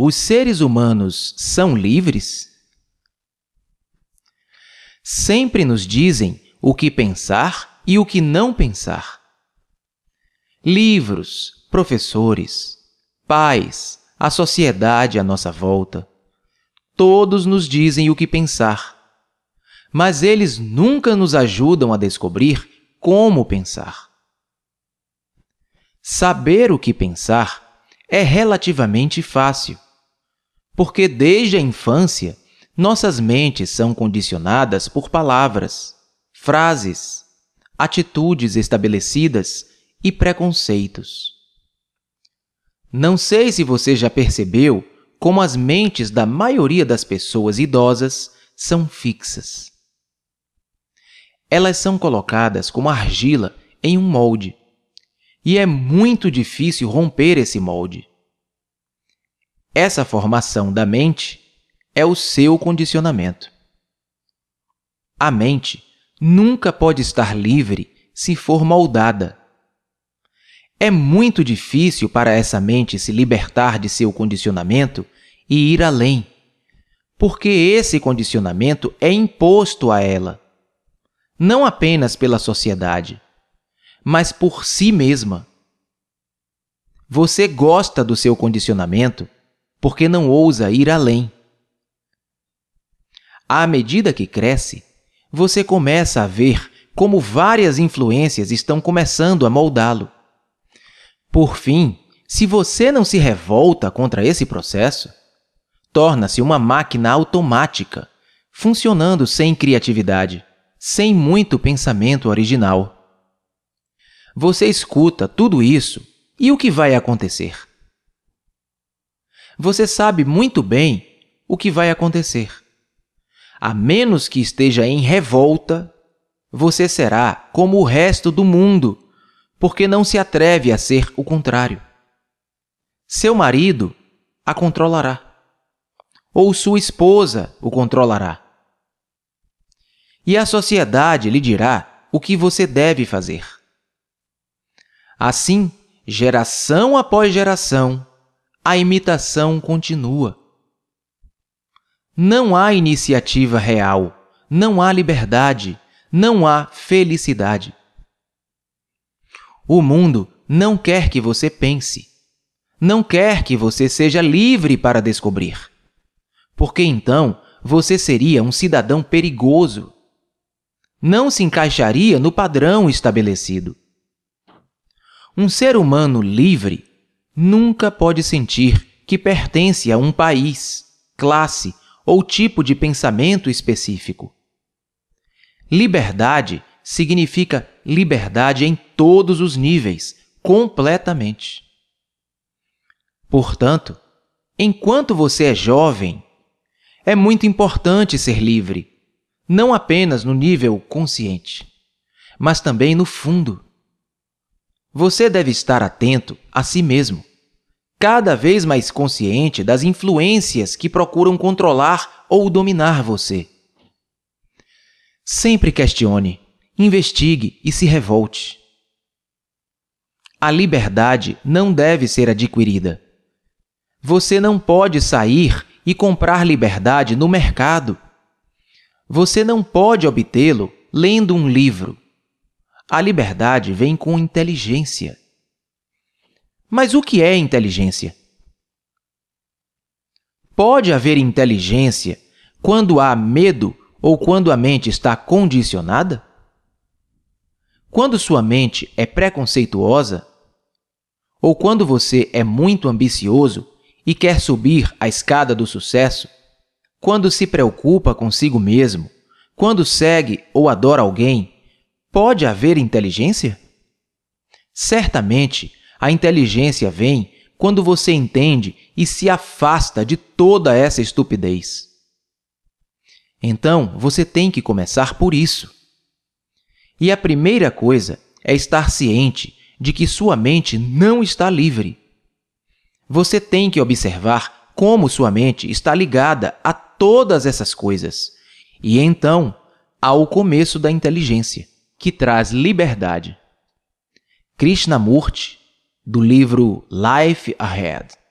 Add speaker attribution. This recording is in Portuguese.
Speaker 1: Os seres humanos são livres? Sempre nos dizem o que pensar e o que não pensar. Livros, professores, pais, a sociedade à nossa volta, todos nos dizem o que pensar, mas eles nunca nos ajudam a descobrir como pensar. Saber o que pensar é relativamente fácil, porque desde a infância nossas mentes são condicionadas por palavras, frases, atitudes estabelecidas e preconceitos. Não sei se você já percebeu como as mentes da maioria das pessoas idosas são fixas. Elas são colocadas como argila em um molde, e é muito difícil romper esse molde. Essa formação da mente é o seu condicionamento. A mente nunca pode estar livre se for moldada. É muito difícil para essa mente se libertar de seu condicionamento e ir além, porque esse condicionamento é imposto a ela, não apenas pela sociedade, mas por si mesma. Você gosta do seu condicionamento porque não ousa ir além. À medida que cresce, você começa a ver como várias influências estão começando a moldá-lo. Por fim, se você não se revolta contra esse processo, torna-se uma máquina automática, funcionando sem criatividade, sem muito pensamento original. Você escuta tudo isso e o que vai acontecer? Você sabe muito bem o que vai acontecer. A menos que esteja em revolta, você será como o resto do mundo, porque não se atreve a ser o contrário. Seu marido a controlará, ou sua esposa o controlará. E a sociedade lhe dirá o que você deve fazer. Assim, geração após geração, a imitação continua. Não há iniciativa real, não há liberdade, não há felicidade. O mundo não quer que você pense, não quer que você seja livre para descobrir, porque então você seria um cidadão perigoso. Não se encaixaria no padrão estabelecido. Um ser humano livre nunca pode sentir que pertence a um país, classe ou tipo de pensamento específico. Liberdade significa liberdade em todos os níveis, completamente. Portanto, enquanto você é jovem, é muito importante ser livre, não apenas no nível consciente, mas também no fundo. Você deve estar atento a si mesmo cada vez mais consciente das influências que procuram controlar ou dominar você. Sempre questione, investigue e se revolte. A liberdade não deve ser adquirida. Você não pode sair e comprar liberdade no mercado. Você não pode obtê-lo lendo um livro. A liberdade vem com inteligência. Mas o que é inteligência? Pode haver inteligência quando há medo ou quando a mente está condicionada? Quando sua mente é preconceituosa? Ou quando você é muito ambicioso e quer subir a escada do sucesso? Quando se preocupa consigo mesmo? Quando segue ou adora alguém? Pode haver inteligência? Certamente a inteligência vem quando você entende e se afasta de toda essa estupidez. Então, você tem que começar por isso. E a primeira coisa é estar ciente de que sua mente não está livre. Você tem que observar como sua mente está ligada a todas essas coisas. E então, há o começo da inteligência, que traz liberdade. Krishnamurti do livro Life Ahead.